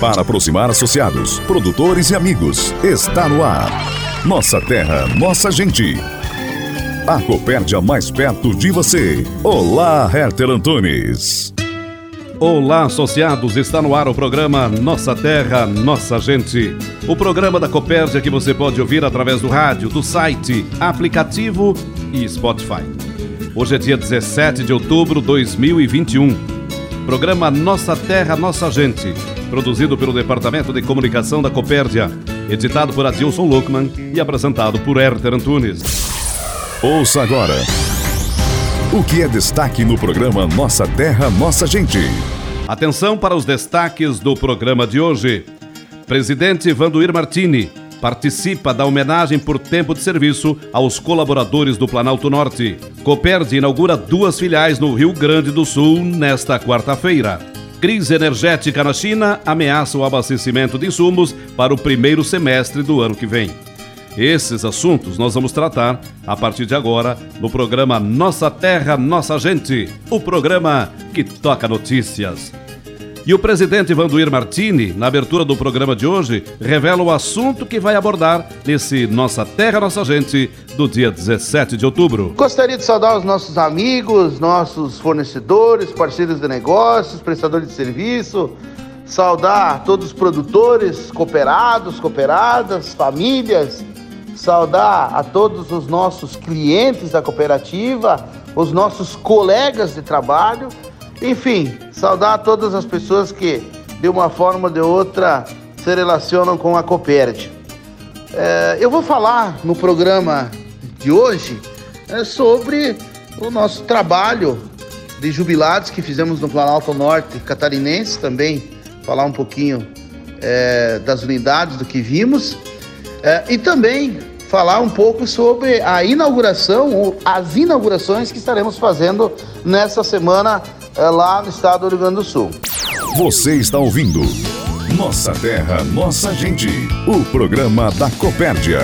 Para aproximar associados, produtores e amigos, está no ar. Nossa terra, nossa gente. A Copérdia mais perto de você. Olá, Herter Antunes. Olá, associados! Está no ar o programa Nossa Terra, Nossa Gente. O programa da Copérdia que você pode ouvir através do rádio, do site, aplicativo e Spotify. Hoje é dia 17 de outubro de 2021. Programa Nossa Terra, Nossa Gente produzido pelo Departamento de Comunicação da Copérdia, editado por Adilson Luckman e apresentado por Herter Antunes. Ouça agora o que é destaque no programa Nossa Terra, Nossa Gente. Atenção para os destaques do programa de hoje. Presidente Vanduir Martini participa da homenagem por tempo de serviço aos colaboradores do Planalto Norte. Copérdia inaugura duas filiais no Rio Grande do Sul nesta quarta-feira. Crise energética na China ameaça o abastecimento de insumos para o primeiro semestre do ano que vem. Esses assuntos nós vamos tratar a partir de agora no programa Nossa Terra, Nossa Gente, o programa que toca notícias. E o presidente Vanduir Martini, na abertura do programa de hoje, revela o assunto que vai abordar nesse Nossa Terra, Nossa Gente do dia 17 de outubro. Gostaria de saudar os nossos amigos, nossos fornecedores, parceiros de negócios, prestadores de serviço, saudar todos os produtores, cooperados, cooperadas, famílias, saudar a todos os nossos clientes da cooperativa, os nossos colegas de trabalho enfim, saudar todas as pessoas que, de uma forma ou de outra, se relacionam com a Copérdia. É, eu vou falar no programa de hoje é, sobre o nosso trabalho de jubilados que fizemos no Planalto Norte catarinense também, falar um pouquinho é, das unidades, do que vimos, é, e também falar um pouco sobre a inauguração, ou as inaugurações que estaremos fazendo nessa semana é lá no estado do Rio Grande do Sul. Você está ouvindo Nossa Terra, Nossa Gente, o programa da Copérdia.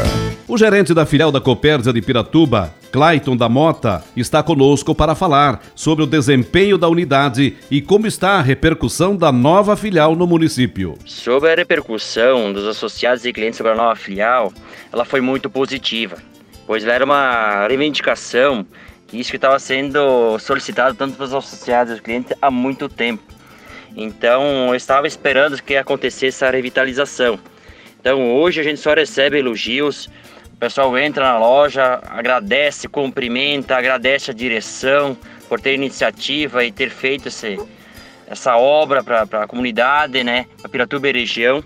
O gerente da filial da Copérdia de Piratuba, Clayton da Mota, está conosco para falar sobre o desempenho da unidade e como está a repercussão da nova filial no município. Sobre a repercussão dos associados e clientes sobre a nova filial, ela foi muito positiva, pois era uma reivindicação isso que estava sendo solicitado tanto pelos associados e clientes há muito tempo. Então, eu estava esperando que acontecesse a revitalização. Então, hoje a gente só recebe elogios. O pessoal entra na loja, agradece, cumprimenta, agradece a direção por ter iniciativa e ter feito esse, essa obra para a comunidade, né, para Piratuba e região.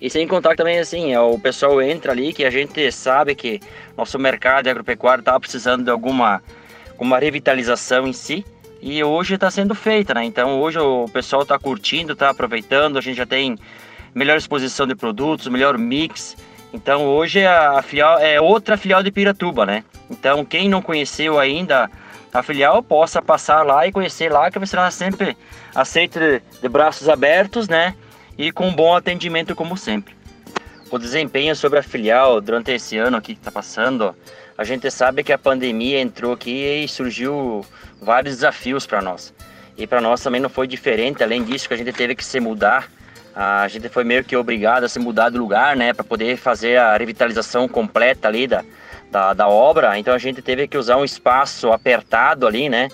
E sem contar também, assim, é, o pessoal entra ali que a gente sabe que nosso mercado agropecuário está precisando de alguma, alguma revitalização em si. E hoje está sendo feita, né? Então hoje o pessoal está curtindo, está aproveitando, a gente já tem melhor exposição de produtos, melhor mix. Então hoje a filial é outra filial de Piratuba, né? Então quem não conheceu ainda a filial possa passar lá e conhecer lá, que você será sempre aceito de, de braços abertos, né? E com um bom atendimento como sempre. O desempenho sobre a filial durante esse ano aqui que está passando, a gente sabe que a pandemia entrou aqui e surgiu vários desafios para nós. E para nós também não foi diferente, além disso que a gente teve que se mudar, a gente foi meio que obrigado a se mudar de lugar, né, para poder fazer a revitalização completa ali da, da, da obra. Então a gente teve que usar um espaço apertado ali, né,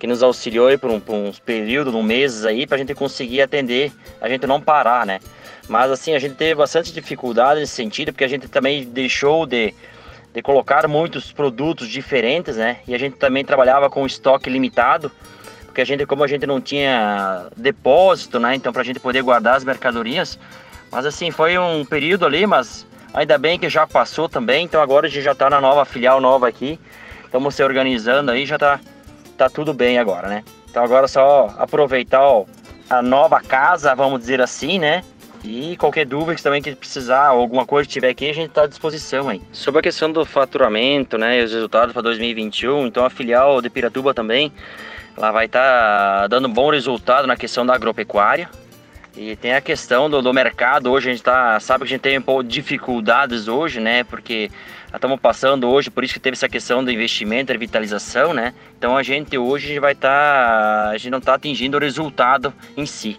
que nos auxiliou por, um, por uns períodos, uns meses aí, para a gente conseguir atender, a gente não parar, né? Mas assim, a gente teve bastante dificuldade nesse sentido, porque a gente também deixou de, de colocar muitos produtos diferentes, né? E a gente também trabalhava com estoque limitado, porque a gente, como a gente não tinha depósito, né? Então, para a gente poder guardar as mercadorias. Mas assim, foi um período ali, mas Ainda bem que já passou também, então agora a gente já está na nova filial nova aqui. Estamos se organizando aí, já está tá tudo bem agora, né? Então agora é só aproveitar ó, a nova casa, vamos dizer assim, né? E qualquer dúvida que também que precisar, ou alguma coisa que tiver aqui, a gente está à disposição aí. Sobre a questão do faturamento, né, e os resultados para 2021, então a filial de Piratuba também, ela vai estar tá dando bom resultado na questão da agropecuária. E tem a questão do, do mercado, hoje a gente tá, sabe que a gente tem um pouco de dificuldades hoje, né, porque estamos passando hoje, por isso que teve essa questão do investimento, revitalização, né, então a gente hoje vai estar, tá, a gente não está atingindo o resultado em si.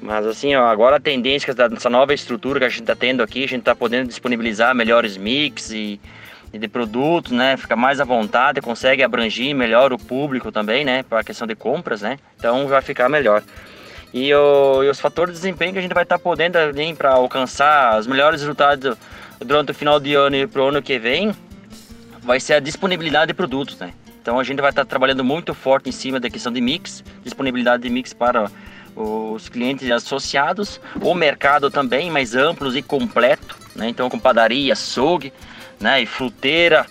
Mas assim, ó, agora a tendência dessa nova estrutura que a gente está tendo aqui, a gente está podendo disponibilizar melhores mix e, e, de produtos, né? Fica mais à vontade, consegue abranger melhor o público também, né? Para a questão de compras, né? Então vai ficar melhor. E, o, e os fatores de desempenho que a gente vai estar tá podendo para alcançar os melhores resultados durante o final de ano e para o ano que vem, vai ser a disponibilidade de produtos, né? Então a gente vai estar trabalhando muito forte em cima da questão de mix, disponibilidade de mix para os clientes associados, o mercado também mais amplo e completo, né? Então com padaria, açougue, né? E fruteira.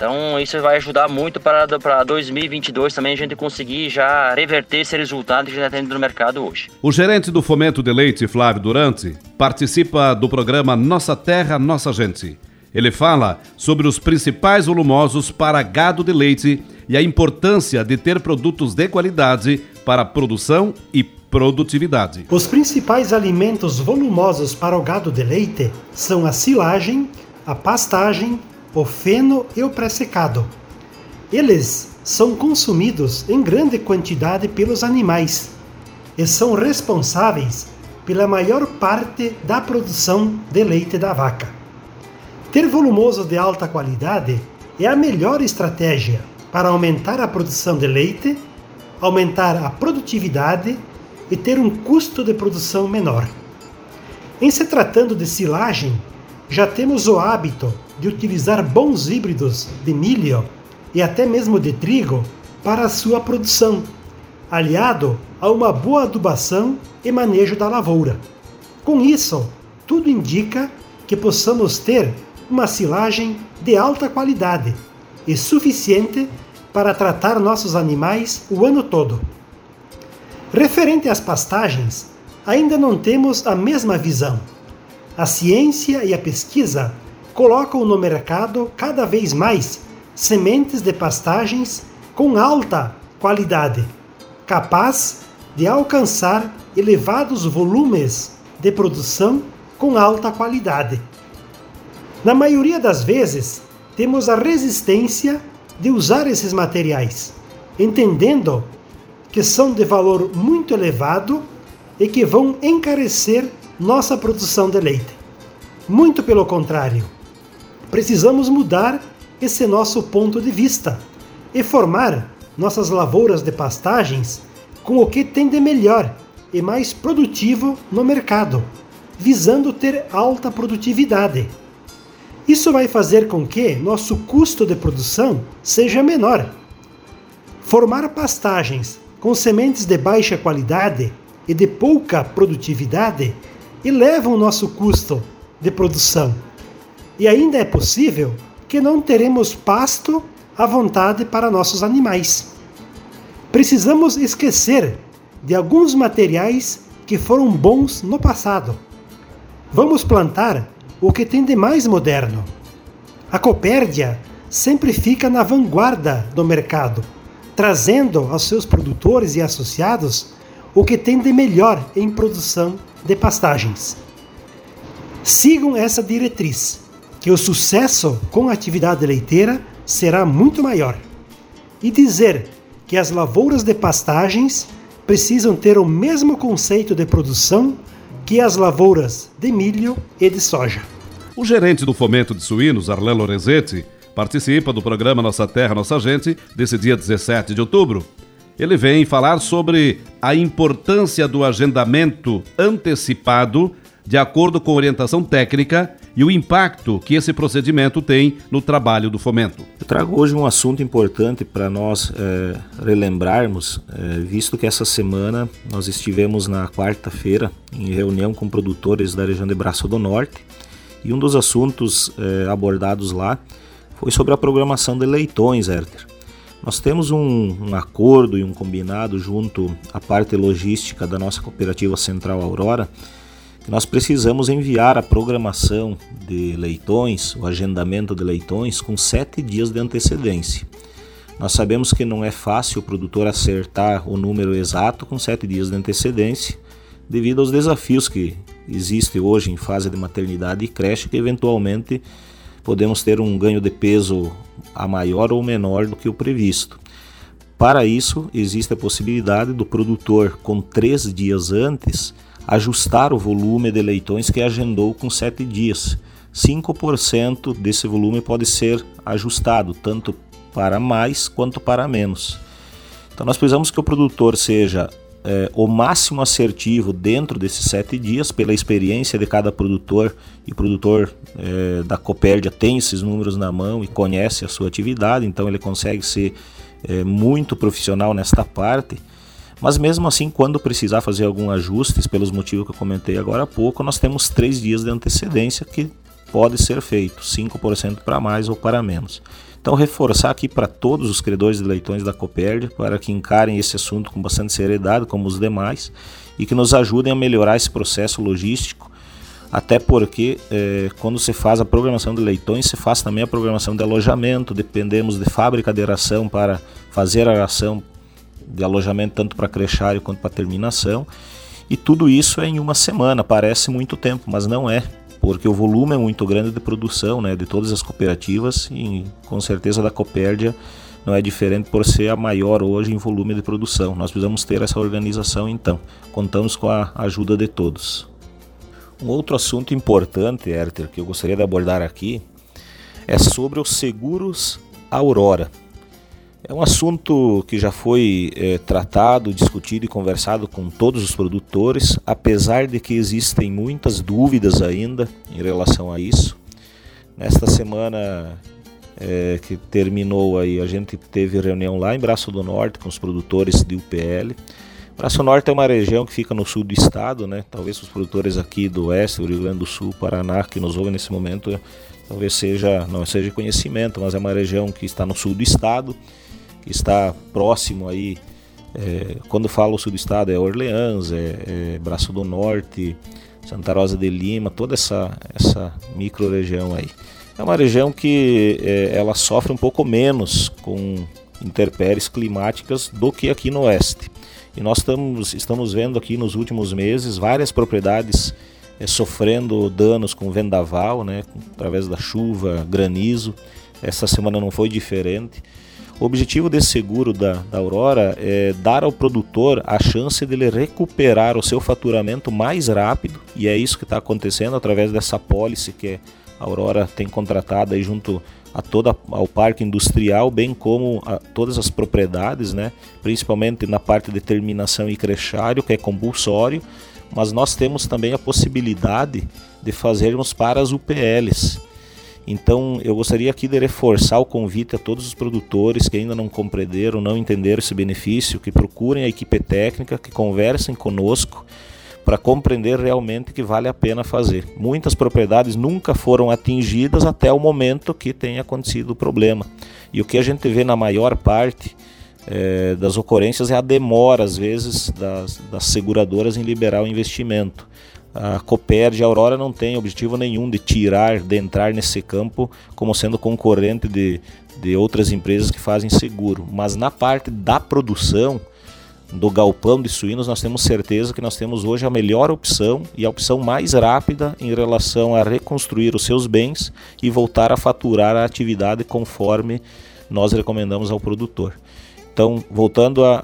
Então isso vai ajudar muito para, para 2022 também a gente conseguir já reverter esse resultado que já está tendo no mercado hoje. O gerente do Fomento de Leite, Flávio Durante, participa do programa Nossa Terra, Nossa Gente. Ele fala sobre os principais volumosos para gado de leite e a importância de ter produtos de qualidade para produção e produtividade. Os principais alimentos volumosos para o gado de leite são a silagem, a pastagem, o feno e o pré-secado. Eles são consumidos em grande quantidade pelos animais e são responsáveis pela maior parte da produção de leite da vaca. Ter volumoso de alta qualidade é a melhor estratégia para aumentar a produção de leite, aumentar a produtividade e ter um custo de produção menor. Em se tratando de silagem, já temos o hábito de utilizar bons híbridos de milho e até mesmo de trigo para a sua produção, aliado a uma boa adubação e manejo da lavoura. Com isso, tudo indica que possamos ter uma silagem de alta qualidade e suficiente para tratar nossos animais o ano todo. Referente às pastagens, ainda não temos a mesma visão. A ciência e a pesquisa colocam no mercado cada vez mais sementes de pastagens com alta qualidade, capaz de alcançar elevados volumes de produção com alta qualidade. Na maioria das vezes, temos a resistência de usar esses materiais, entendendo que são de valor muito elevado e que vão encarecer nossa produção de leite. Muito pelo contrário, precisamos mudar esse nosso ponto de vista e formar nossas lavouras de pastagens com o que tem de melhor e mais produtivo no mercado, visando ter alta produtividade. Isso vai fazer com que nosso custo de produção seja menor. Formar pastagens com sementes de baixa qualidade e de pouca produtividade elevam nosso custo de produção. E ainda é possível que não teremos pasto à vontade para nossos animais. Precisamos esquecer de alguns materiais que foram bons no passado. Vamos plantar o que tem de mais moderno. A Copérdia sempre fica na vanguarda do mercado trazendo aos seus produtores e associados o que tem de melhor em produção de pastagens. Sigam essa diretriz, que o sucesso com a atividade leiteira será muito maior. E dizer que as lavouras de pastagens precisam ter o mesmo conceito de produção que as lavouras de milho e de soja. O gerente do Fomento de Suínos, Arlan Lorenzetti, participa do programa Nossa Terra, Nossa Gente, desse dia 17 de outubro. Ele vem falar sobre a importância do agendamento antecipado de acordo com orientação técnica e o impacto que esse procedimento tem no trabalho do fomento. Eu trago hoje um assunto importante para nós é, relembrarmos, é, visto que essa semana nós estivemos na quarta-feira em reunião com produtores da região de Braço do Norte E um dos assuntos é, abordados lá foi sobre a programação de leitões, Herter. Nós temos um, um, acordo e um combinado junto à parte logística da nossa cooperativa Central Aurora, que nós precisamos enviar a programação de leitões, o agendamento de leitões, com sete dias de antecedência. Nós sabemos que não é fácil o produtor acertar o número exato com sete dias de antecedência, devido aos desafios que existem hoje em fase de maternidade e creche, que eventualmente podemos ter um ganho de peso a maior ou menor do que o previsto. Para isso, existe a possibilidade do produtor, com três dias antes, ajustar o volume de leitões que agendou com sete dias. 5% desse volume pode ser ajustado, tanto para mais quanto para menos. Então, nós precisamos que o produtor seja é, o máximo assertivo dentro desses sete dias, pela experiência de cada produtor, e o produtor é, da Copérdia tem esses números na mão e conhece a sua atividade, então ele consegue ser é, muito profissional nesta parte. Mas mesmo assim, quando precisar fazer algum ajustes, pelos motivos que eu comentei agora há pouco, nós temos três dias de antecedência que pode ser feito, 5% para mais ou para menos. Então, reforçar aqui para todos os credores de leitões da Copérdia para que encarem esse assunto com bastante seriedade, como os demais, e que nos ajudem a melhorar esse processo logístico. Até porque, é, quando se faz a programação de leitões, se faz também a programação de alojamento. Dependemos de fábrica de aração para fazer a aração de alojamento, tanto para crechário quanto para terminação. E tudo isso é em uma semana. Parece muito tempo, mas não é porque o volume é muito grande de produção né, de todas as cooperativas e com certeza da Copérdia não é diferente por ser a maior hoje em volume de produção. Nós precisamos ter essa organização então. Contamos com a ajuda de todos. Um outro assunto importante, Herter, que eu gostaria de abordar aqui é sobre os seguros Aurora. É um assunto que já foi é, tratado, discutido e conversado com todos os produtores, apesar de que existem muitas dúvidas ainda em relação a isso. Nesta semana é, que terminou aí, a gente teve reunião lá em Braço do Norte com os produtores de UPL. Braço Norte é uma região que fica no sul do estado, né? Talvez os produtores aqui do oeste, do Rio Grande do Sul, Paraná, que nos ouvem nesse momento, talvez seja não seja conhecimento, mas é uma região que está no sul do estado está próximo aí. É, quando falo sul do estado é Orleans, é, é Braço do Norte, Santa Rosa de Lima, toda essa, essa micro-região aí. É uma região que é, ela sofre um pouco menos com intempéries climáticas do que aqui no oeste. E nós estamos, estamos vendo aqui nos últimos meses várias propriedades é, sofrendo danos com vendaval, né, através da chuva, granizo. Essa semana não foi diferente. O objetivo desse seguro da, da Aurora é dar ao produtor a chance de ele recuperar o seu faturamento mais rápido, e é isso que está acontecendo através dessa pólice que a Aurora tem contratado aí junto a toda ao parque industrial, bem como a todas as propriedades, né? principalmente na parte de terminação e crechário, que é compulsório, mas nós temos também a possibilidade de fazermos para as UPLs. Então eu gostaria aqui de reforçar o convite a todos os produtores que ainda não compreenderam, não entenderam esse benefício, que procurem a equipe técnica, que conversem conosco para compreender realmente que vale a pena fazer. Muitas propriedades nunca foram atingidas até o momento que tenha acontecido o problema. E o que a gente vê na maior parte é, das ocorrências é a demora, às vezes, das, das seguradoras em liberar o investimento a Copérdia Aurora não tem objetivo nenhum de tirar, de entrar nesse campo como sendo concorrente de, de outras empresas que fazem seguro. Mas na parte da produção, do galpão de suínos, nós temos certeza que nós temos hoje a melhor opção e a opção mais rápida em relação a reconstruir os seus bens e voltar a faturar a atividade conforme nós recomendamos ao produtor. Então, voltando a,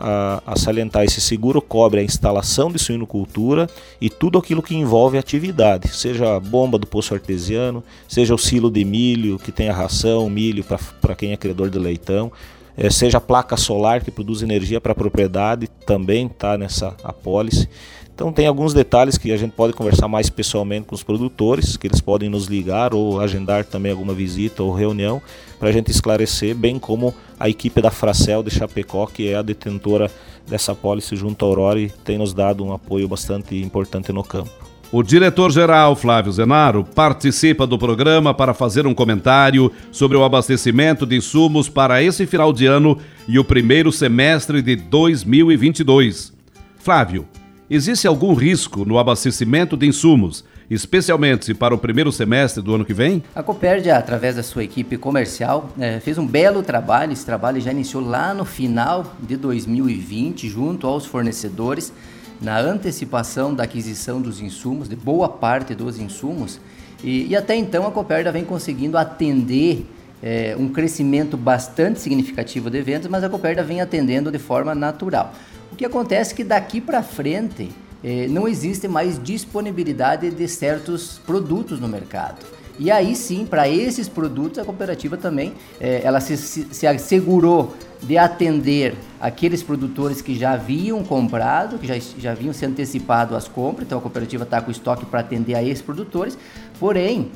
a, a, salientar, esse seguro cobre a instalação de suinocultura e tudo aquilo que envolve atividade, seja a bomba do poço artesiano, seja o silo de milho, que tem a ração, milho para quem é criador de leitão, é, seja a placa solar que produz energia para a propriedade, também está nessa apólice. Então tem alguns detalhes que a gente pode conversar mais pessoalmente com os produtores, que eles podem nos ligar ou agendar também alguma visita ou reunião para a gente esclarecer, bem como a equipe da Fracel de Chapecó, que é a detentora dessa pólice junto à Aurora e tem nos dado um apoio bastante importante no campo. O diretor-geral Flávio Zenaro participa do programa para fazer um comentário sobre o abastecimento de insumos para esse final de ano e o primeiro semestre de 2022. Flávio, existe algum risco no abastecimento de insumos, especialmente para o primeiro semestre do ano que vem? A Copérdia, através da sua equipe comercial, é, fez um belo trabalho. Esse trabalho já iniciou lá no final de 2020, junto aos fornecedores na antecipação da aquisição dos insumos, de boa parte dos insumos, e, e até então a Coperda vem conseguindo atender é, um crescimento bastante significativo de vendas, mas a Coperda vem atendendo de forma natural. O que acontece é que daqui para frente é, não existe mais disponibilidade de certos produtos no mercado. E aí sim, para esses produtos, a cooperativa também é, ela se, se, se, assegurou de atender aqueles produtores que já haviam comprado, que já, já haviam se antecipado às compras, então a cooperativa está com estoque para atender a esses produtores, porém,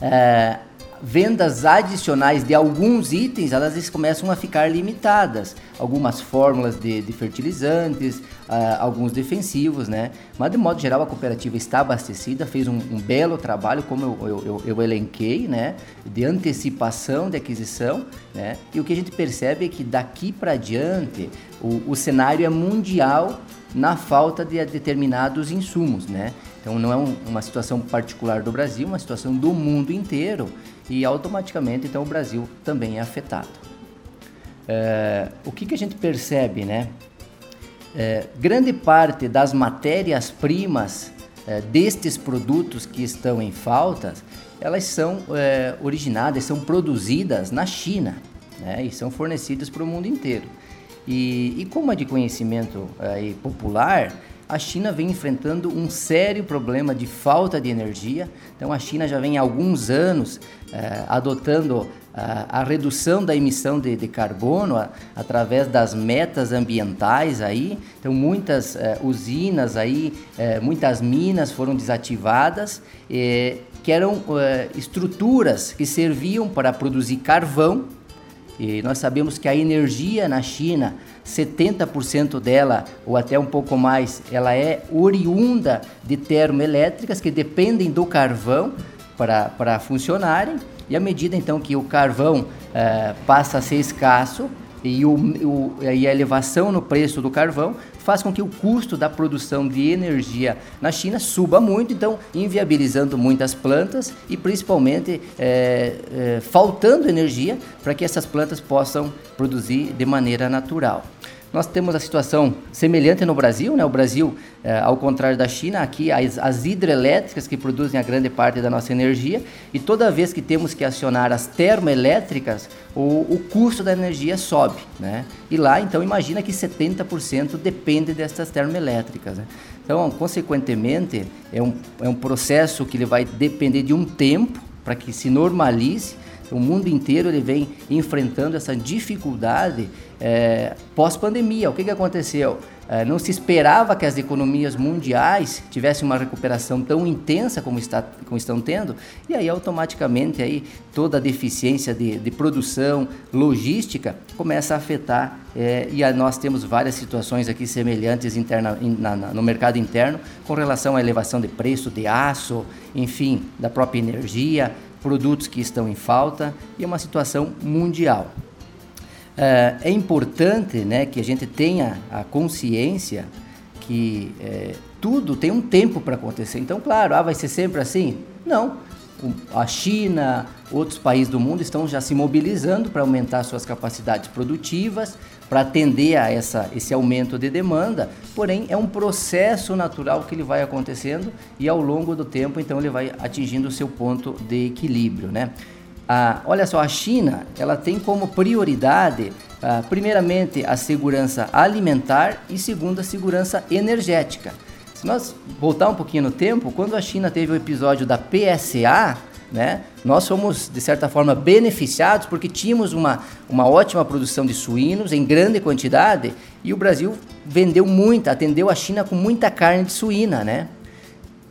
é, vendas adicionais de alguns itens, elas começam a ficar limitadas. Algumas fórmulas de, de fertilizantes, uh, alguns defensivos, né? Mas de modo geral a cooperativa está abastecida, fez um, um belo trabalho, como eu, eu, eu, eu, elenquei, né? De antecipação de aquisição, né? E o que a gente percebe é que daqui para diante o, o cenário é mundial na falta de determinados insumos, né? Então não é um, uma situação particular do Brasil, uma situação do mundo inteiro e automaticamente então o Brasil também é afetado. É, o que, que a gente percebe, né? É, grande parte das matérias-primas é, destes produtos que estão em falta, elas são é, originadas, são produzidas na China né? e são fornecidas para o mundo inteiro. E, e como é de conhecimento aí, popular, a China vem enfrentando um sério problema de falta de energia. Então, a China já vem há alguns anos eh, adotando a, a, redução da emissão de, de carbono a, através das metas ambientais aí. Então, muitas eh, usinas aí, eh, muitas minas foram desativadas, que eram estruturas que serviam para produzir carvão. E nós sabemos que a energia na China 70% dela, ou até um pouco mais, ela é oriunda de termoelétricas que dependem do carvão para funcionarem. E à medida então que o carvão eh, passa a ser escasso e, o, o, e a elevação no preço do carvão faz com que o custo da produção de energia na China suba muito, então inviabilizando muitas plantas e principalmente é, é, faltando energia para que essas plantas possam produzir de maneira natural. Nós temos a situação semelhante no Brasil, né? O Brasil, é, ao contrário da China, aqui as, as, hidrelétricas que produzem a grande parte da nossa energia e toda vez que temos que acionar as termoelétricas, o, o custo da energia sobe, né? E lá, então, imagina que 70% depende dessas termoelétricas, né? Então, consequentemente, é um, é um processo que ele vai depender de um tempo para que se normalize o mundo inteiro ele vem enfrentando essa dificuldade é, pós-pandemia. O que, que aconteceu? É, não se esperava que as economias mundiais tivessem uma recuperação tão intensa como, está, como estão tendo, e aí automaticamente aí, toda a deficiência de, de produção, logística, começa a afetar, é, e a, nós temos várias situações aqui semelhantes interna, in, na, na, no mercado interno com relação à elevação de preço de aço, enfim, da própria energia, produtos que estão em falta e é uma situação mundial. É, é importante né, que a gente tenha a consciência que é, tudo tem um tempo para acontecer. Então, claro, ah, vai ser sempre assim? Não. A China, outros países do mundo estão já se mobilizando para aumentar suas capacidades produtivas, para atender a essa, esse aumento de demanda, porém é um processo natural que ele vai acontecendo e ao longo do tempo então ele vai atingindo o seu ponto de equilíbrio, né? Ah, olha só, a China ela tem como prioridade ah, primeiramente a segurança alimentar e segundo a segurança energética. Se nós voltar um pouquinho no tempo, quando a China teve o episódio da PSA, né? Nós fomos, de certa forma, beneficiados porque tínhamos uma, uma ótima produção de suínos em grande quantidade e o Brasil vendeu muita, atendeu a China com muita carne de suína, né?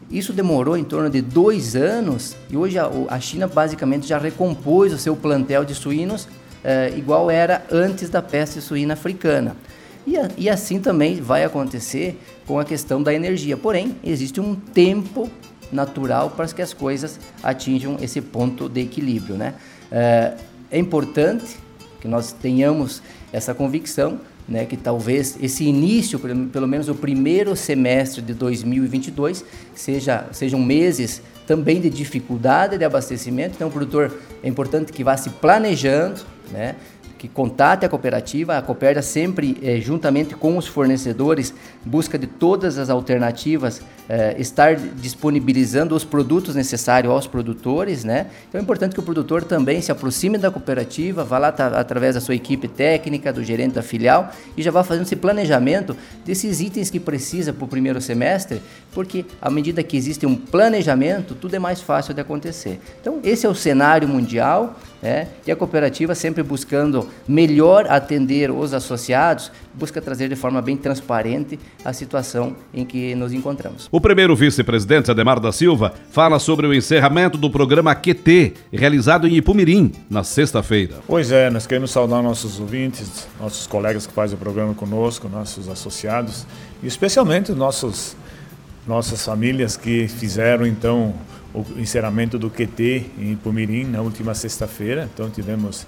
Isso demorou em torno de dois anos e hoje a, a China basicamente já recompôs o seu plantel de suínos eh, igual era antes da peste suína africana. E, e assim também vai acontecer com a questão da energia. Porém, existe um tempo natural para que as coisas atinjam esse ponto de equilíbrio. Né? É, é importante que nós tenhamos essa convicção né, que talvez esse início, pelo menos o primeiro semestre de 2022, seja, sejam meses também de dificuldade de abastecimento. Então, o produtor é importante que vá se planejando, né, que contate a cooperativa. A Copérdia sempre, eh, juntamente com os fornecedores, busca de todas as alternativas eh, estar disponibilizando os produtos necessários aos produtores, né? Então é importante que o produtor também se aproxime da cooperativa, vá lá através da sua equipe técnica, do gerente da filial e já vá fazendo esse planejamento desses itens que precisa para o primeiro semestre, porque à medida que existe um planejamento, tudo é mais fácil de acontecer. Então esse é o cenário mundial, né? E a cooperativa sempre buscando melhor atender os associados, busca trazer de forma bem transparente a situação em que nos encontramos. O primeiro vice-presidente, Ademar da Silva, fala sobre o encerramento do programa QT, realizado em Ipumirim, na sexta-feira. Pois é, nós queremos saudar nossos ouvintes, nossos colegas que fazem o programa conosco, nossos associados, e especialmente nossos, nossas famílias que fizeram, então, o encerramento do QT em Ipumirim na última sexta-feira. Então, tivemos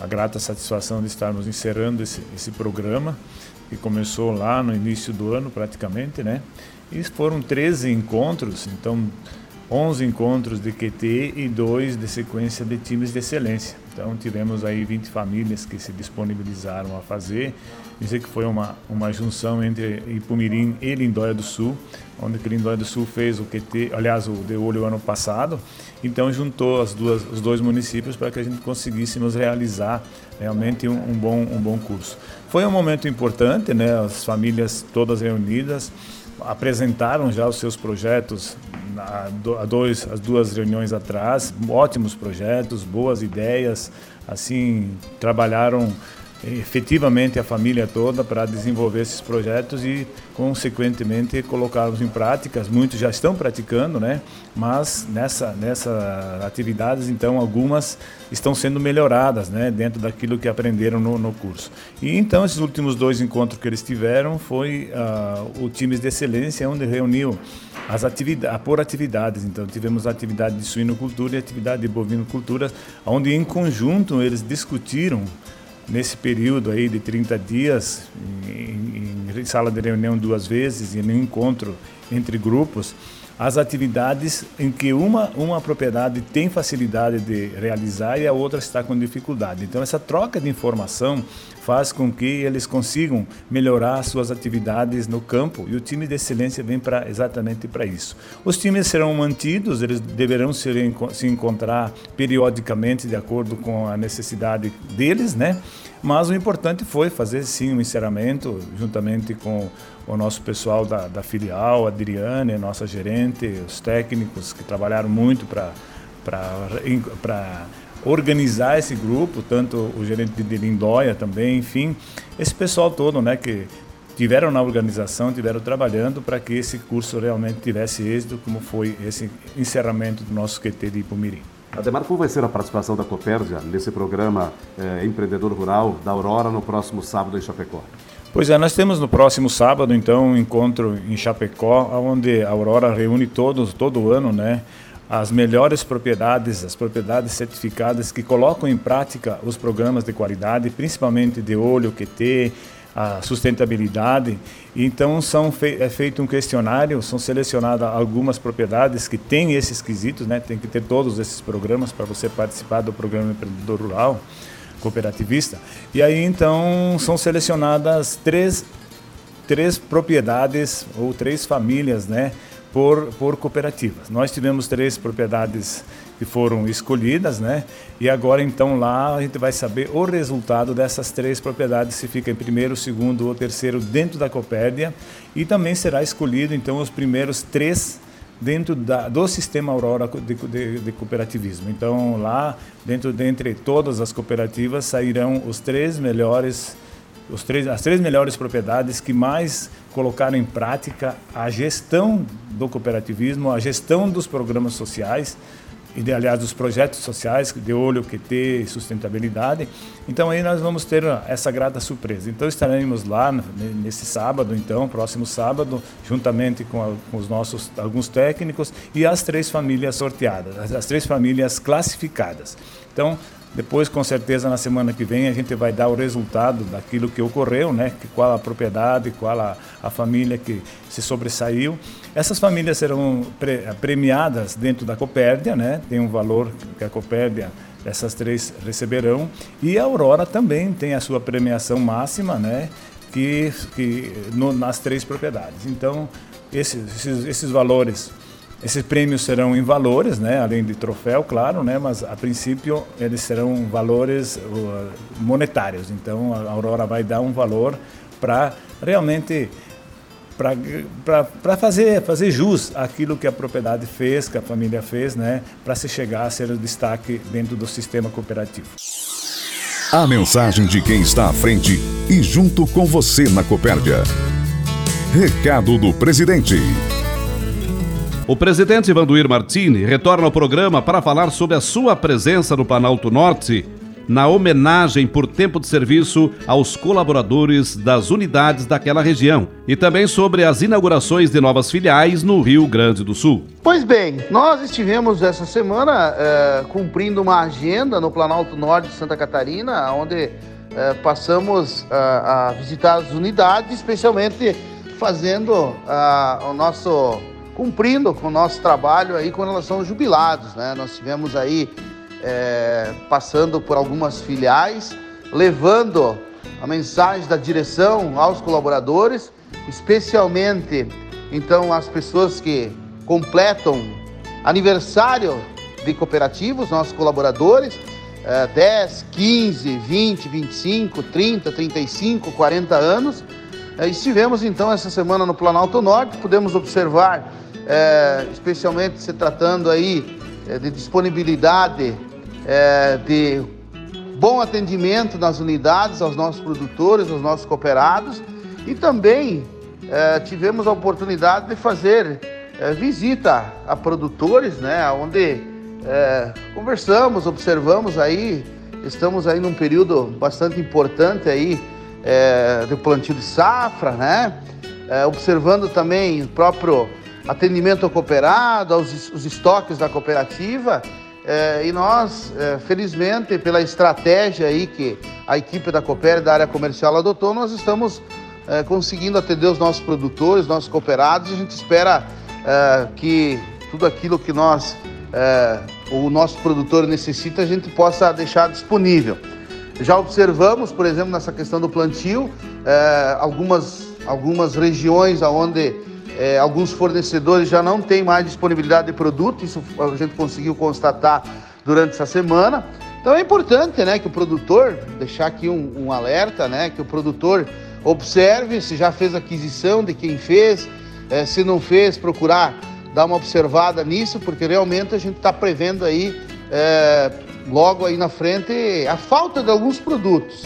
a grata satisfação de estarmos encerrando esse, esse programa que começou lá no início do ano praticamente, né? E foram 13 encontros, então 11 encontros de QT e dois de sequência de times de excelência. Então tivemos aí 20 famílias que se disponibilizaram a fazer. Dizer que foi uma, uma junção entre Ipumirim e Lindóia do Sul, onde que Lindóia do Sul fez o QT, aliás, o De Olho ano passado. Então juntou as duas, os dois municípios para que a gente conseguíssemos realizar realmente um, um, bom, um bom curso. Foi um momento importante, né? As famílias todas reunidas apresentaram já os seus projetos há dois, as duas reuniões atrás, ótimos projetos, boas ideias, assim trabalharam efetivamente a família toda para desenvolver esses projetos e consequentemente colocá-los em práticas. Muitos já estão praticando, né? Mas nessa nessa atividades então algumas estão sendo melhoradas, né? Dentro daquilo que aprenderam no, no curso. E então esses últimos dois encontros que eles tiveram foi uh, o times de excelência onde reuniu as atividades, por atividades. Então tivemos atividade de suinocultura e atividade de bovinocultura, onde em conjunto eles discutiram nesse período aí de 30 dias, em, em sala de reunião duas vezes e no encontro entre grupos, as atividades em que uma, uma propriedade tem facilidade de realizar e a outra está com dificuldade. Então, essa troca de informação faz com que eles consigam melhorar suas atividades no campo e o time de excelência vem para exatamente para isso. Os times serão mantidos, eles deverão se, se encontrar periodicamente de acordo com a necessidade deles, né? Mas o importante foi fazer sim um encerramento juntamente com o nosso pessoal da, da filial, a Adriane, nossa gerente, os técnicos que trabalharam muito para organizar esse grupo, tanto o gerente de Lindóia também, enfim, esse pessoal todo, né, que tiveram na organização, tiveram trabalhando para que esse curso realmente tivesse êxito, como foi esse encerramento do nosso QT de Ipumirim. Ademar, como vai ser a participação da Copérdia nesse programa eh, Empreendedor Rural da Aurora no próximo sábado em Chapecó? Pois é, nós temos no próximo sábado, então, um encontro em Chapecó, onde a Aurora reúne todos, todo ano, né, as melhores propriedades, as propriedades certificadas que colocam em prática os programas de qualidade, principalmente de olho, QT, a sustentabilidade. Então são é feito um questionário, são selecionadas algumas propriedades que têm esses quesitos, né? Tem que ter todos esses programas para você participar do programa empreendedor rural cooperativista. E aí então são selecionadas três, três propriedades ou três famílias, né, por, por cooperativas. Nós tivemos três propriedades que foram escolhidas, né? E agora então lá a gente vai saber o resultado dessas três propriedades, se fica em primeiro, segundo ou terceiro dentro da Copérdia e também será escolhido então os primeiros três dentro da, do sistema Aurora de, de, de, cooperativismo. Então, lá, dentro dentre todas as cooperativas, sairão os três melhores, os três, as três melhores propriedades que mais colocaram em prática a gestão do cooperativismo, a gestão dos programas sociais, e aliás dos projetos sociais de olho tem sustentabilidade. Então aí nós vamos ter essa grata surpresa. Então estaremos lá nesse sábado, então próximo sábado, juntamente com, os nossos alguns técnicos e as três famílias sorteadas, as, as três famílias classificadas. Então depois, com certeza, na semana que vem, a gente vai dar o resultado daquilo que ocorreu, né? Qual a propriedade, qual a, a família que se sobressaiu. Essas famílias serão pre, premiadas dentro da Copérdia, né? Tem um valor que a Copérdia, essas três receberão. E a Aurora também tem a sua premiação máxima, né? Que, que no, nas três propriedades. Então, esses, esses, esses valores esses prêmios serão em valores, né, além de troféu, claro, né, mas a princípio eles serão valores uh, monetários. Então a Aurora vai dar um valor para realmente para fazer, fazer jus àquilo que a propriedade fez, que a família fez, né, para se chegar a ser o destaque dentro do sistema cooperativo. A mensagem de quem está à frente e junto com você na Copérdia. Recado do presidente. O presidente Vanduir Martini retorna ao programa para falar sobre a sua presença no Planalto Norte na homenagem por tempo de serviço aos colaboradores das unidades daquela região e também sobre as inaugurações de novas filiais no Rio Grande do Sul. Pois bem, nós estivemos essa semana é, cumprindo uma agenda no Planalto Norte de Santa Catarina, onde é, passamos a, eh, a visitar as unidades, especialmente fazendo a, o nosso cumprindo com o nosso trabalho aí com relação aos jubilados, né? Nós tivemos aí é, passando por algumas filiais, levando a mensagem da direção aos colaboradores, especialmente então as pessoas que completam aniversário de cooperativos, nossos colaboradores, é, 10, 15, 20, 25, 30, 35, 40 anos. É, estivemos então essa semana no Planalto Norte, pudemos observar é, especialmente se tratando aí é, de disponibilidade é, de bom atendimento nas unidades aos nossos produtores, aos nossos cooperados. E também é, tivemos a oportunidade de fazer é, visita a produtores, né, onde é, conversamos, observamos aí, estamos aí num período bastante importante aí é, de plantio de safra, né, observando também o próprio atendimento ao cooperado, aos os estoques da cooperativa. É, e nós, é, felizmente, pela estratégia aí que a equipe da Cooper da área comercial adotou, nós estamos é, conseguindo atender os nossos produtores, nossos cooperados, e a gente espera que tudo aquilo que nós, o nosso produtor necessita, a gente possa deixar disponível. Já observamos, por exemplo, nessa questão do plantio, algumas, algumas regiões onde é, alguns fornecedores já não têm mais disponibilidade de produto, isso a gente conseguiu constatar durante essa semana. Então é importante né, que o produtor, deixar aqui um, um alerta, né, que o produtor observe se já fez aquisição de quem fez, é, se não fez, procurar dar uma observada nisso, porque realmente a gente está prevendo aí, é, logo aí na frente, a falta de alguns produtos.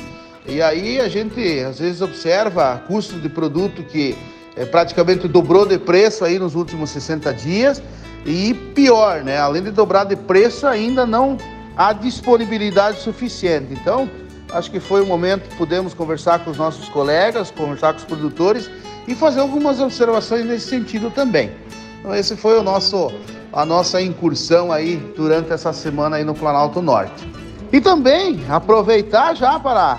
E aí a gente às vezes observa custos de produto que é, praticamente dobrou de preço aí nos últimos 60 dias. E pior, né? Além de dobrar de preço, ainda não há disponibilidade suficiente. Então, acho que foi o momento que pudemos conversar com os nossos colegas, conversar com os produtores e fazer algumas observações nesse sentido também. Então, esse foi o nosso, a nossa incursão aí durante essa semana aí no Planalto Norte. E também aproveitar já para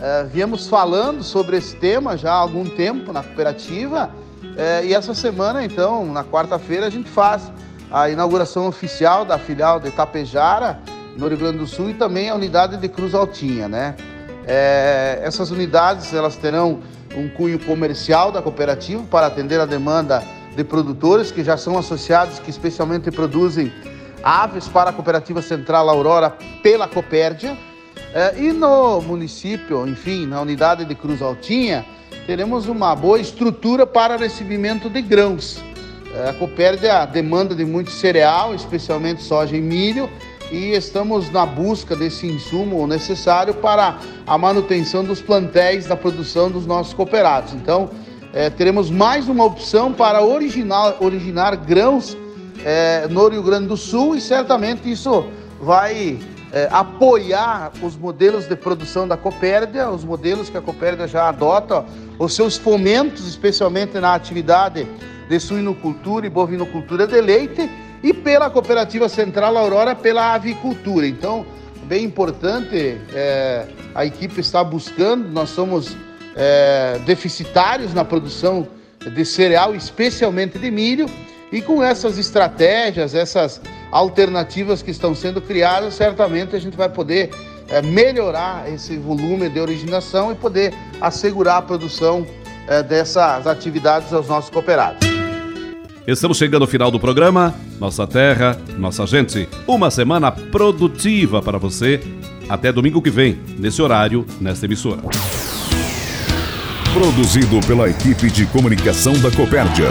é, viemos falando sobre esse tema já há algum tempo na cooperativa é, e essa semana, então, na quarta-feira, a gente faz a inauguração oficial da filial de Itapejara, no Rio Grande do Sul, e também a unidade de Cruz Altinha, né? É, essas unidades elas terão um cunho comercial da cooperativa para atender a demanda de produtores que já são associados, que especialmente produzem aves para a Cooperativa Central Aurora pela Copérdia é, e no município, enfim, na unidade de Cruz Altinha, teremos uma boa estrutura para recebimento de grãos. É, a Copérdia demanda de muito cereal, especialmente soja e milho, e estamos na busca desse insumo necessário para a manutenção dos plantéis da produção dos nossos cooperados. Então, é, teremos mais uma opção para originar, originar grãos é, no Rio Grande do Sul e certamente isso vai é, apoiar os modelos de produção da Copérdia, os modelos que a Copérdia já adota, os seus fomentos, especialmente na atividade de suinocultura e bovinocultura de leite, e pela Cooperativa Central Aurora pela avicultura. Então, bem importante, é, a equipe está buscando, nós somos é, deficitários na produção de cereal, especialmente de milho, e com essas estratégias, essas alternativas que estão sendo criadas, certamente a gente vai poder é, melhorar esse volume de originação e poder assegurar a produção é, dessas atividades aos nossos cooperados. Estamos chegando ao final do programa. Nossa terra, nossa gente. Uma semana produtiva para você. Até domingo que vem, nesse horário, nesta emissora. Produzido pela equipe de comunicação da Copérdia